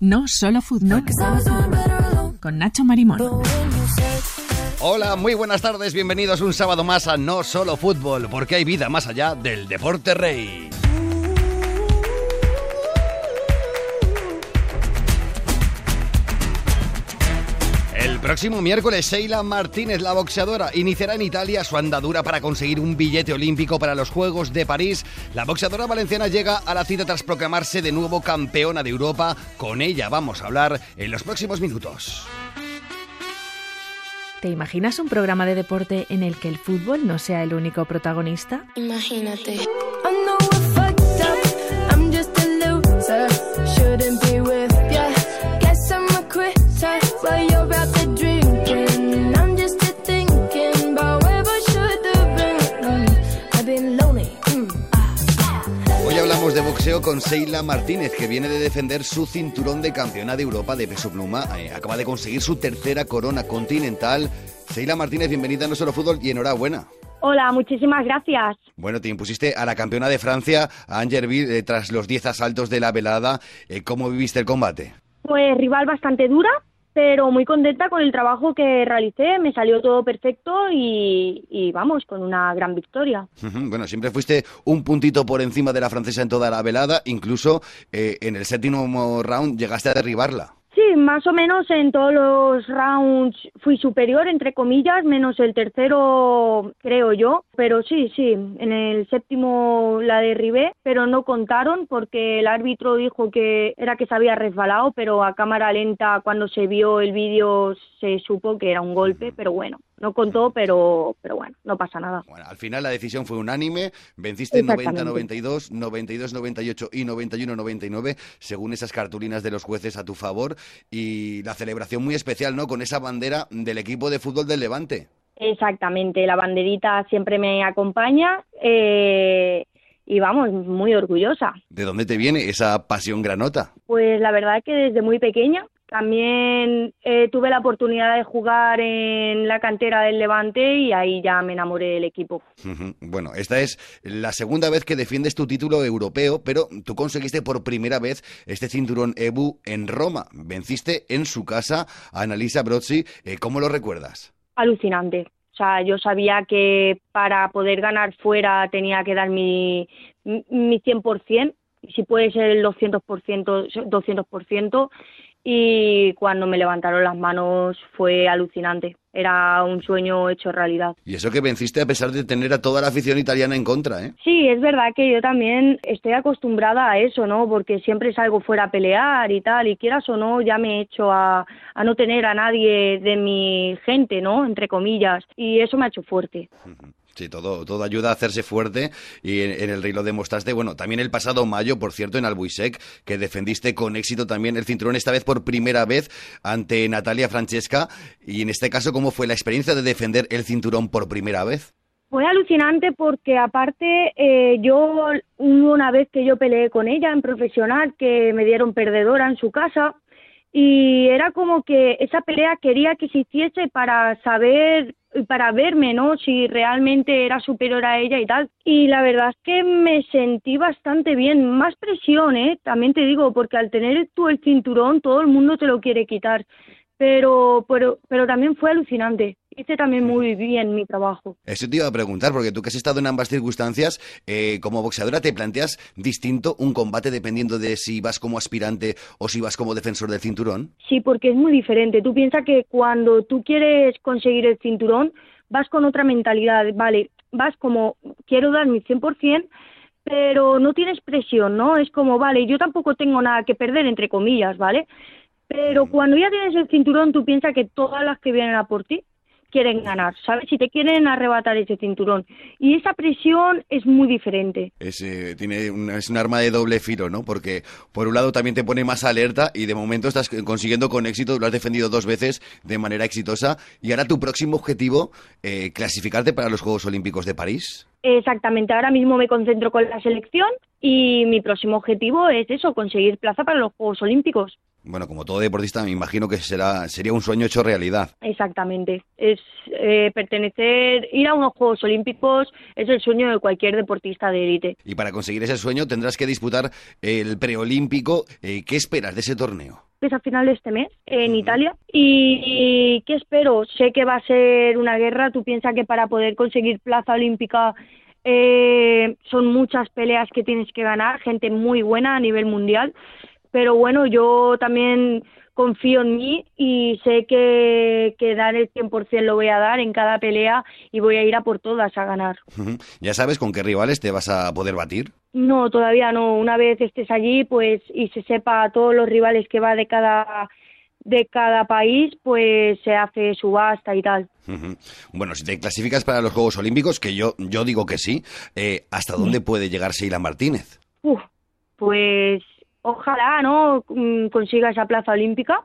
No solo fútbol. Con Nacho Marimón. Hola, muy buenas tardes, bienvenidos un sábado más a No Solo Fútbol, porque hay vida más allá del deporte rey. El próximo miércoles, Sheila Martínez, la boxeadora, iniciará en Italia su andadura para conseguir un billete olímpico para los Juegos de París. La boxeadora valenciana llega a la cita tras proclamarse de nuevo campeona de Europa. Con ella vamos a hablar en los próximos minutos. ¿Te imaginas un programa de deporte en el que el fútbol no sea el único protagonista? Imagínate. Boxeo con Sheila Martínez, que viene de defender su cinturón de campeona de Europa de peso pluma. Eh, acaba de conseguir su tercera corona continental. Sheila Martínez, bienvenida a Solo Fútbol y enhorabuena. Hola, muchísimas gracias. Bueno, te impusiste a la campeona de Francia, a Angerville, eh, tras los 10 asaltos de la velada. Eh, ¿Cómo viviste el combate? Pues rival bastante dura, pero muy contenta con el trabajo que realicé. Me salió todo perfecto y, y vamos, con una gran victoria. Bueno, siempre fuiste un puntito por encima de la francesa en toda la velada, incluso eh, en el séptimo round llegaste a derribarla. Sí, más o menos en todos los rounds fui superior, entre comillas, menos el tercero, creo yo. Pero sí, sí, en el séptimo la derribé, pero no contaron porque el árbitro dijo que era que se había resbalado, pero a cámara lenta, cuando se vio el vídeo, se supo que era un golpe, pero bueno, no contó, pero, pero bueno, no pasa nada. Bueno, al final la decisión fue unánime, venciste Exactamente. 90-92, 92-98 y 91-99, según esas cartulinas de los jueces a tu favor, y la celebración muy especial, ¿no?, con esa bandera del equipo de fútbol del Levante. Exactamente, la banderita siempre me acompaña eh, y vamos, muy orgullosa. ¿De dónde te viene esa pasión granota? Pues la verdad es que desde muy pequeña también eh, tuve la oportunidad de jugar en la cantera del Levante y ahí ya me enamoré del equipo. Bueno, esta es la segunda vez que defiendes tu título europeo, pero tú conseguiste por primera vez este cinturón EBU en Roma. Venciste en su casa a Annalisa Brozzi. Eh, ¿Cómo lo recuerdas? Alucinante. O sea, yo sabía que para poder ganar fuera tenía que dar mi, mi mi 100%, y si puede ser el 200%, 200%, y cuando me levantaron las manos fue alucinante. Era un sueño hecho realidad. Y eso que venciste a pesar de tener a toda la afición italiana en contra, ¿eh? Sí, es verdad que yo también estoy acostumbrada a eso, ¿no? Porque siempre salgo fuera a pelear y tal, y quieras o no, ya me he hecho a, a no tener a nadie de mi gente, ¿no? Entre comillas, y eso me ha hecho fuerte. Sí, todo, todo ayuda a hacerse fuerte y en, el rey lo demostraste. Bueno, también el pasado mayo, por cierto, en Albuisec, que defendiste con éxito también el cinturón, esta vez por primera vez ante Natalia Francesca. Y en este caso, ¿cómo fue la experiencia de defender el cinturón por primera vez? Fue alucinante porque aparte eh, yo una vez que yo peleé con ella en profesional que me dieron perdedora en su casa y era como que esa pelea quería que se hiciese para saber y para verme, ¿no? Si realmente era superior a ella y tal. Y la verdad es que me sentí bastante bien, más presión, ¿eh? También te digo, porque al tener tú el cinturón todo el mundo te lo quiere quitar. Pero, pero, pero también fue alucinante. Hice también muy bien mi trabajo. Eso te iba a preguntar, porque tú que has estado en ambas circunstancias, eh, como boxeadora, ¿te planteas distinto un combate dependiendo de si vas como aspirante o si vas como defensor del cinturón? Sí, porque es muy diferente. Tú piensas que cuando tú quieres conseguir el cinturón, vas con otra mentalidad, ¿vale? Vas como, quiero dar mi 100%, pero no tienes presión, ¿no? Es como, vale, yo tampoco tengo nada que perder, entre comillas, ¿vale? Pero cuando ya tienes el cinturón, tú piensas que todas las que vienen a por ti quieren ganar, ¿sabes? Si te quieren arrebatar ese cinturón. Y esa presión es muy diferente. Es, eh, tiene un, es un arma de doble filo, ¿no? Porque por un lado también te pone más alerta y de momento estás consiguiendo con éxito, lo has defendido dos veces de manera exitosa. Y ahora tu próximo objetivo, eh, clasificarte para los Juegos Olímpicos de París. Exactamente, ahora mismo me concentro con la selección y mi próximo objetivo es eso, conseguir plaza para los Juegos Olímpicos. Bueno, como todo deportista, me imagino que será, sería un sueño hecho realidad. Exactamente, es eh, pertenecer, ir a unos Juegos Olímpicos es el sueño de cualquier deportista de élite. Y para conseguir ese sueño tendrás que disputar el preolímpico. Eh, ¿Qué esperas de ese torneo? empieza a final de este mes en Italia. Y, ¿qué espero? Sé que va a ser una guerra. Tú piensas que para poder conseguir plaza olímpica eh, son muchas peleas que tienes que ganar, gente muy buena a nivel mundial. Pero bueno, yo también confío en mí y sé que, que dar el 100% lo voy a dar en cada pelea y voy a ir a por todas a ganar. ¿Ya sabes con qué rivales te vas a poder batir? No, todavía no. Una vez estés allí, pues y se sepa todos los rivales que va de cada de cada país, pues se hace subasta y tal. Bueno, si te clasificas para los Juegos Olímpicos, que yo yo digo que sí, eh, ¿hasta dónde puede llegar Sheila Martínez? Uf, pues ojalá, ¿no? Mm, consiga esa plaza olímpica.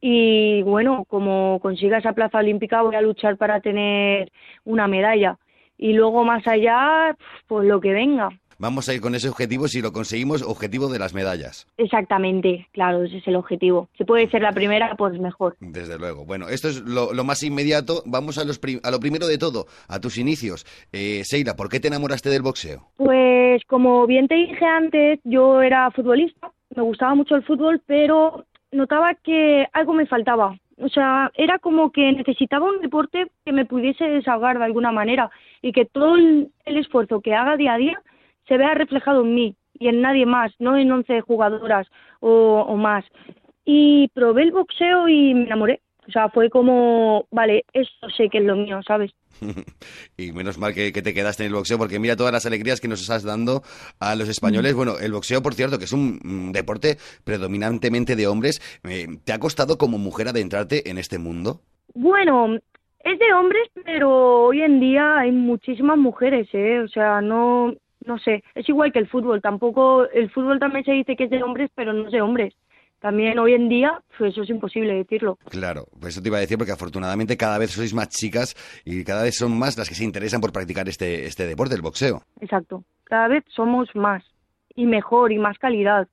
Y bueno, como consiga esa plaza olímpica, voy a luchar para tener una medalla. Y luego más allá, pues lo que venga vamos a ir con ese objetivo. Si lo conseguimos, objetivo de las medallas. Exactamente, claro, ese es el objetivo. Si puede ser la primera, pues mejor. Desde luego. Bueno, esto es lo, más inmediato. Vamos a, los a lo primero de todo, a tus inicios. Eh, Seila, ¿por qué te enamoraste del boxeo? Pues como bien te dije antes, yo era futbolista, me gustaba mucho el fútbol, pero notaba que algo me faltaba. O sea, era como que necesitaba un deporte que me pudiese desahogar de alguna manera y que todo el esfuerzo que haga día a día se vea reflejado en mí y en nadie más, no en 11 jugadoras o, más. Y probé el boxeo y me enamoré. O sea, fue como, vale, esto sé que es lo mío, ¿sabes? y menos mal que, te quedaste en el boxeo, porque mira todas las alegrías que nos estás dando a los españoles. Mm. Bueno, el boxeo, por cierto, que es un deporte predominantemente de hombres, eh, ¿te ha costado como mujer adentrarte en este mundo? Bueno, es de hombres, pero hoy en día hay muchísimas mujeres, ¿eh? O sea, no, no sé, es igual que el fútbol, tampoco, el fútbol también se dice que es de hombres, pero no es de hombres. También hoy en día, pues eso es imposible decirlo. Claro, pues eso te iba a decir porque afortunadamente cada vez sois más chicas y cada vez son más las que se interesan por practicar este, este deporte, el boxeo. Exacto, cada vez somos más y mejor y más calidad.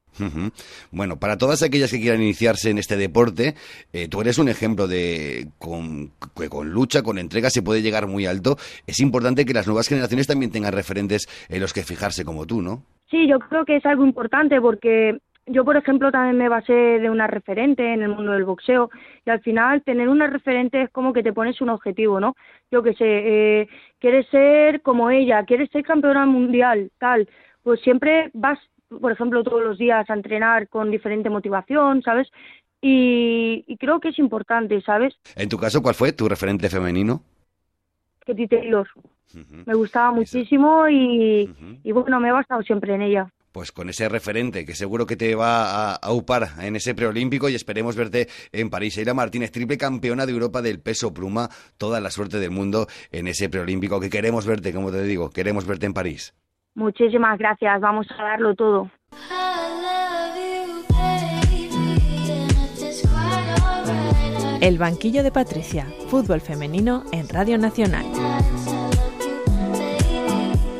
Bueno, para todas aquellas que quieran iniciarse en este deporte, eh, tú eres un ejemplo de con, que con lucha, con entrega se puede llegar muy alto. Es importante que las nuevas generaciones también tengan referentes en los que fijarse como tú, ¿no? Sí, yo creo que es algo importante porque yo, por ejemplo, también me basé de una referente en el mundo del boxeo y al final tener una referente es como que te pones un objetivo, ¿no? Yo que sé, eh, quieres ser como ella, quieres ser campeona mundial, tal pues siempre vas, por ejemplo, todos los días a entrenar con diferente motivación, ¿sabes? Y, creo que es importante, ¿sabes? En tu caso, ¿cuál fue tu referente femenino? Katy Taylor. Me gustaba muchísimo y, bueno, me he basado siempre en ella pues con ese referente que seguro que te va a, upar en ese preolímpico y esperemos verte en París. Eira Martínez, triple campeona de Europa del peso pluma, toda la suerte del mundo en ese preolímpico que queremos verte, como te digo, queremos verte en París. Muchísimas gracias, vamos a darlo todo. El banquillo de Patricia, fútbol femenino en Radio Nacional.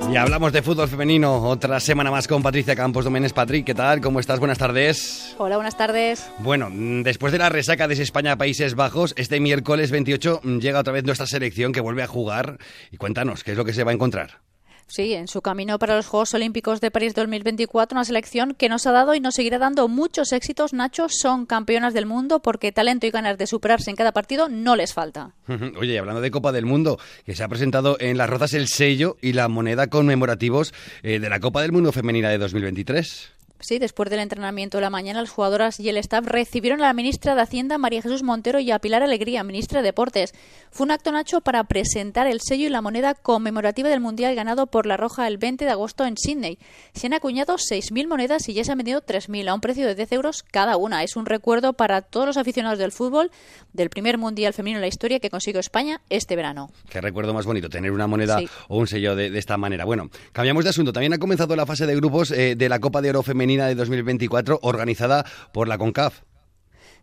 Y hablamos de fútbol femenino otra semana más con Patricia Campos Doménez. Patrick, ¿qué tal? ¿Cómo estás? Buenas tardes. Hola, buenas tardes. Bueno, después de la resaca de España-Países Bajos, este miércoles 28 llega otra vez nuestra selección que vuelve a jugar. Y cuéntanos, ¿qué es lo que se va a encontrar? Sí, en su camino para los Juegos Olímpicos de París 2024, una selección que nos ha dado y nos seguirá dando muchos éxitos. Nacho son campeonas del mundo porque talento y ganas de superarse en cada partido no les falta. Oye, hablando de Copa del Mundo, que se ha presentado en Las Rozas el sello y la moneda conmemorativos eh, de la Copa del Mundo Femenina de 2023. Sí, después del entrenamiento de la mañana, las jugadoras y el staff recibieron a la ministra de Hacienda, María Jesús Montero, y a Pilar Alegría, ministra de Deportes. Fue un acto, Nacho, para presentar el sello y la moneda conmemorativa del Mundial ganado por La Roja el 20 de agosto en Sydney. Se han acuñado 6.000 monedas y ya se han vendido 3.000 a un precio de 10 euros cada una. Es un recuerdo para todos los aficionados del fútbol del primer Mundial femenino en la historia que consiguió España este verano. Qué recuerdo más bonito, tener una moneda o un sello de, esta manera. Bueno, cambiamos de asunto. También ha comenzado la fase de grupos eh, de la Copa de Oro De 2024 organizada por la CONCAF.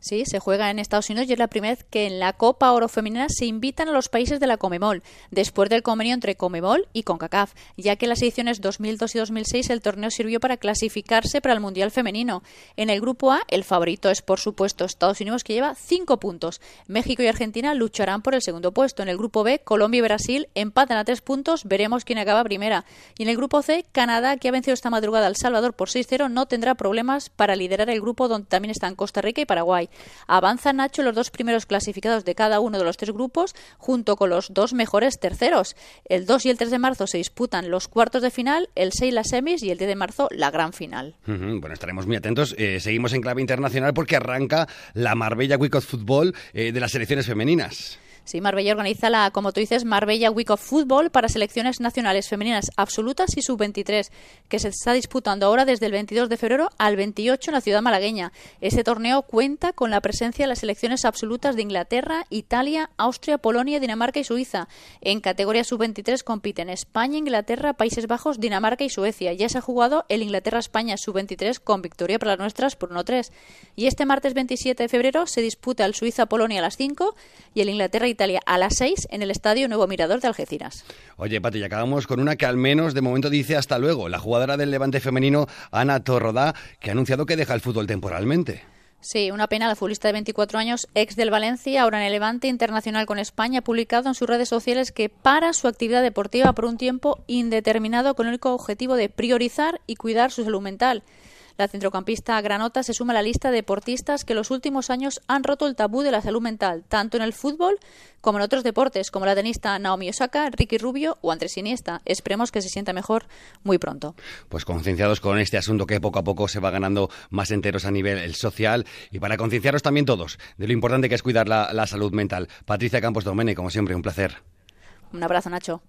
Sí, se juega en Estados Unidos y es la primera vez que en la Copa Oro Femenina se invitan a los países de la Comemol, después del convenio entre Comemol y CONCACAF, ya que en las ediciones 2002 y 2006 el torneo sirvió para clasificarse para el Mundial Femenino. En el grupo A, el favorito es por supuesto Estados Unidos que lleva cinco puntos. México y Argentina lucharán por el segundo puesto. En el grupo B, Colombia y Brasil empatan a tres puntos, veremos quién acaba primera. Y en el grupo C, Canadá, que ha vencido esta madrugada al Salvador por 6-0, no tendrá problemas para liderar el grupo donde también están Costa Rica y Paraguay. Avanzan Nacho los dos primeros clasificados de cada uno de los tres grupos junto con los dos mejores terceros. El 2 y el 3 de marzo se disputan los cuartos de final, el 6 las semis y el 10 de marzo la gran final. Bueno, estaremos muy atentos. Eh, seguimos en clave internacional porque arranca la Marbella Week of Football eh, de las selecciones femeninas. Sí, Marbella organiza la, como tú dices, Marbella Week of Football para selecciones nacionales femeninas absolutas y sub-23, que se está disputando ahora desde el 22 de febrero al 28 en la ciudad malagueña. Este torneo cuenta con la presencia de las selecciones absolutas de Inglaterra, Italia, Austria, Polonia, Dinamarca y Suiza. En categoría sub-23 compiten España, Inglaterra, Países Bajos, Dinamarca y Suecia. Ya se ha jugado el Inglaterra-España sub-23 con victoria para las nuestras por 1-3. Y este martes 27 de febrero se disputa el Suiza-Polonia a las 5 y el Inglaterra-Italia Italia a las 6 en el Estadio Nuevo Mirador de Algeciras. Oye, Pati, y acabamos con una que al menos de momento dice hasta luego. La jugadora del Levante femenino, Ana Torrodá, que ha anunciado que deja el fútbol temporalmente. Sí, una pena. La futbolista de 24 años, ex del Valencia, ahora en el Levante Internacional con España, ha publicado en sus redes sociales que para su actividad deportiva por un tiempo indeterminado con el único objetivo de priorizar y cuidar su salud mental. La centrocampista granota se suma a la lista de deportistas que los últimos años han roto el tabú de la salud mental, tanto en el fútbol como en otros deportes, como la tenista Naomi Osaka, Ricky Rubio o Andrés Iniesta. Esperemos que se sienta mejor muy pronto. Pues concienciados con este asunto que poco a poco se va ganando más enteros a nivel social y para concienciaros también todos de lo importante que es cuidar la, la salud mental. Patricia Campos Domene, como siempre, un placer. Un abrazo, Nacho.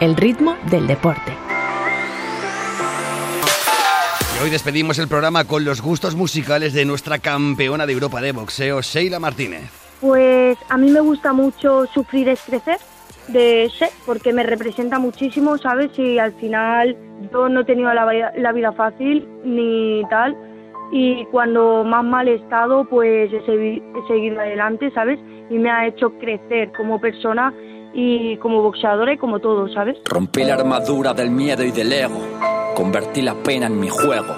El ritmo del deporte. Hoy despedimos el programa con los gustos musicales de nuestra campeona de Europa de boxeo, Sheila Martínez. Pues a mí me gusta mucho Sufrir es crecer de She, porque me representa muchísimo, ¿sabes? Y al final yo no he tenido la, la vida fácil ni tal. Y cuando más mal he estado, pues he, he seguido adelante, ¿sabes? Y me ha hecho crecer como persona y como boxeadora y como todo, ¿sabes? Rompí la armadura del miedo y del ego Convertí la pena en mi juego.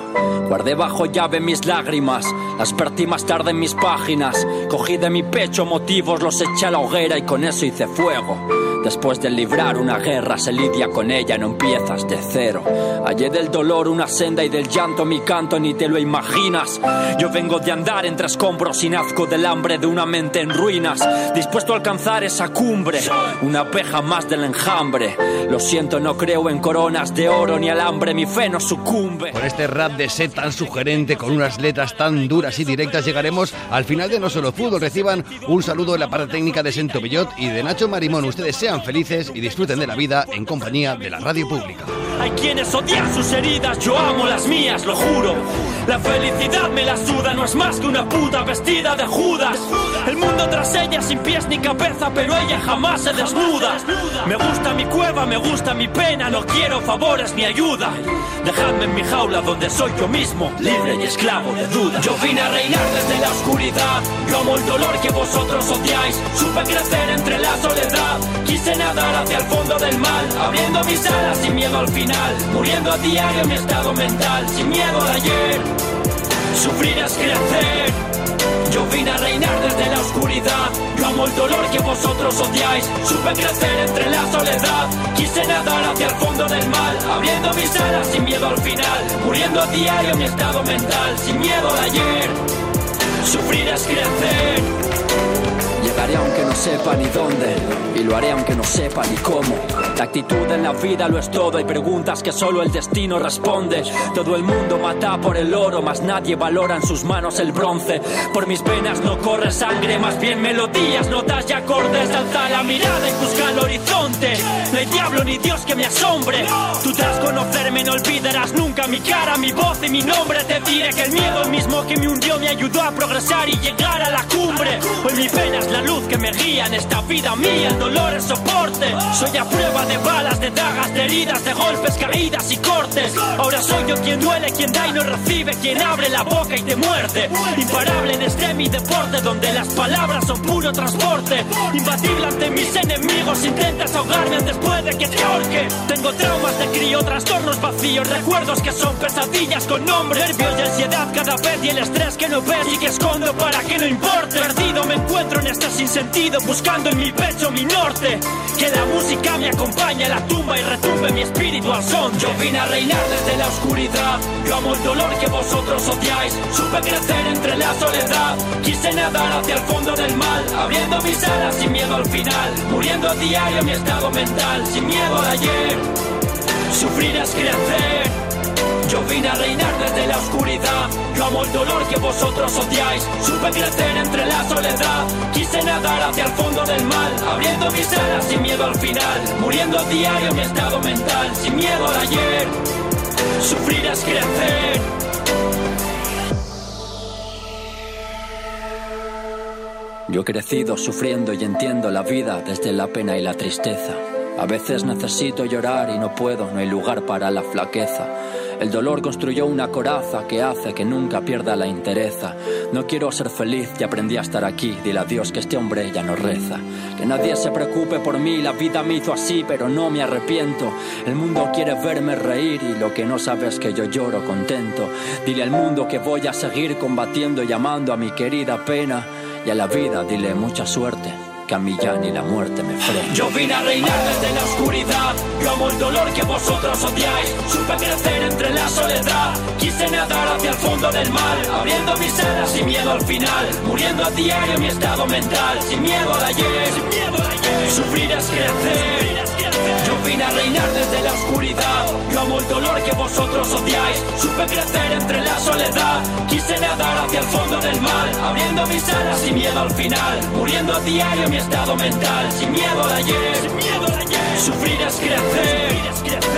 Guardé bajo llave mis lágrimas, las vertí más tarde en mis páginas. Cogí de mi pecho motivos, los eché a la hoguera y con eso hice fuego. Después de librar una guerra se lidia con ella, no empiezas de cero. Hallé del dolor una senda y del llanto mi canto, ni te lo imaginas. Yo vengo de andar entre escombros y nazco del hambre de una mente en ruinas, dispuesto a alcanzar esa cumbre, una abeja más del enjambre. Lo siento, no creo en coronas de oro ni alambre, mi fe no sucumbe. Con este rap de set tan sugerente, con unas letras tan duras y directas, llegaremos al final de No Solo Fútbol. Reciban un saludo de la parte técnica de Sento Bellot y de Nacho Marimón. Ustedes sean sean felices y disfruten de la vida en compañía de la radio pública. Hay quienes odian sus heridas, yo amo las mías, lo juro. La felicidad me la suda, no es más que una puta vestida de Judas. El mundo tras ella sin pies ni cabeza, pero ella jamás se desnuda. Me gusta mi cueva, me gusta mi pena, no quiero favores ni ayuda. Dejadme en mi jaula donde soy yo mismo, libre y esclavo de duda. Yo vine a reinar desde la oscuridad, yo amo el dolor que vosotros odiáis. Supe crecer entre la soledad, quise nadar hacia el fondo del mal, abriendo mis alas sin miedo al final muriendo a diario mi estado mental, sin miedo de ayer. Sufrir es crecer. Yo vine a reinar desde la oscuridad. Yo amo el dolor que vosotros odiáis. Supe crecer entre la soledad. Quise nadar hacia el fondo del mal. Abriendo mis alas sin miedo al final. Muriendo a diario mi estado mental. Sin miedo de ayer. Sufrir es crecer. Llegaré aunque no sepa ni dónde y lo haré aunque no sepa ni cómo. La actitud en la vida lo es todo, hay preguntas que solo el destino responde. Todo el mundo mata por el oro, más nadie valora en sus manos el bronce. Por mis venas no corre sangre, más bien melodías, notas y acordes. Alza la mirada y busca el horizonte. No hay diablo ni Dios que me asombre. Tú tras conocerme no olvidarás nunca mi cara, mi voz y mi nombre. Te diré que el miedo mismo que me hundió me ayudó a progresar y llegar a la cumbre. Hoy mi pena es la luz que me guía en esta vida mía, el dolor es soporte. Soy a prueba de balas, de dagas, de heridas, de golpes, caídas y cortes. Ahora soy yo quien duele, quien da y no recibe, quien abre la boca y te muerde. Imparable en este mi deporte, donde las palabras son puro transporte. Imbatible ante mis enemigos, intentas ahogarme después de que te ahorque. Tengo traumas de crío, trastornos vacíos, recuerdos que son pesadillas con nombre. Nervios y ansiedad cada vez y el estrés que no ves y que escondo para que no importe. Perdido me encuentro en este sinsentido, buscando en mi pecho mi norte. Que la música me acompañe a la tumba y retumbe mi espíritu al son. Yo vine a reinar desde la oscuridad. Yo amo el dolor que vosotros odiáis. Supe crecer entre la soledad. Quise nadar hacia el fondo del mal, abriendo mis alas sin miedo al final. Muriendo a diario mi estado mental, sin miedo al ayer. Sufrir es crecer. Yo vine a reinar desde la oscuridad. Yo amo el dolor que vosotros odiáis. Supe crecer entre la soledad. Quise nadar hacia el fondo del mal. Abriendo mis alas sin miedo al final. Muriendo a diario mi estado mental. Sin miedo al ayer. Sufrir es crecer. Yo he crecido sufriendo y entiendo la vida desde la pena y la tristeza. A veces necesito llorar y no puedo, no hay lugar para la flaqueza. El dolor construyó una coraza que hace que nunca pierda la entereza. No quiero ser feliz y aprendí a estar aquí. Dile a Dios que este hombre ya no reza. Que nadie se preocupe por mí, la vida me hizo así, pero no me arrepiento. El mundo quiere verme reír y lo que no sabe es que yo lloro contento. Dile al mundo que voy a seguir combatiendo y amando a mi querida pena. Y a la vida dile mucha suerte que ni la muerte me frena. Yo vine a reinar desde la oscuridad. Yo amo el dolor que vosotros odiáis. Supe crecer entre la soledad. Quise nadar hacia el fondo del mal. Abriendo mis alas sin miedo al final. Muriendo a diario mi estado mental. Sin miedo al ayer. Sin miedo al ayer. Sufrir es crecer. Yo vine a reinar desde la oscuridad. Yo amo el dolor que vosotros odiáis. Supe crecer entre la soledad. Quise nadar hacia el fondo del mal. Abriendo mis alas sin miedo al final. Muriendo a diario mi estado mental. Sin miedo al ayer. Sin miedo al ayer. Sufrir es crecer. Sufrir es crecer.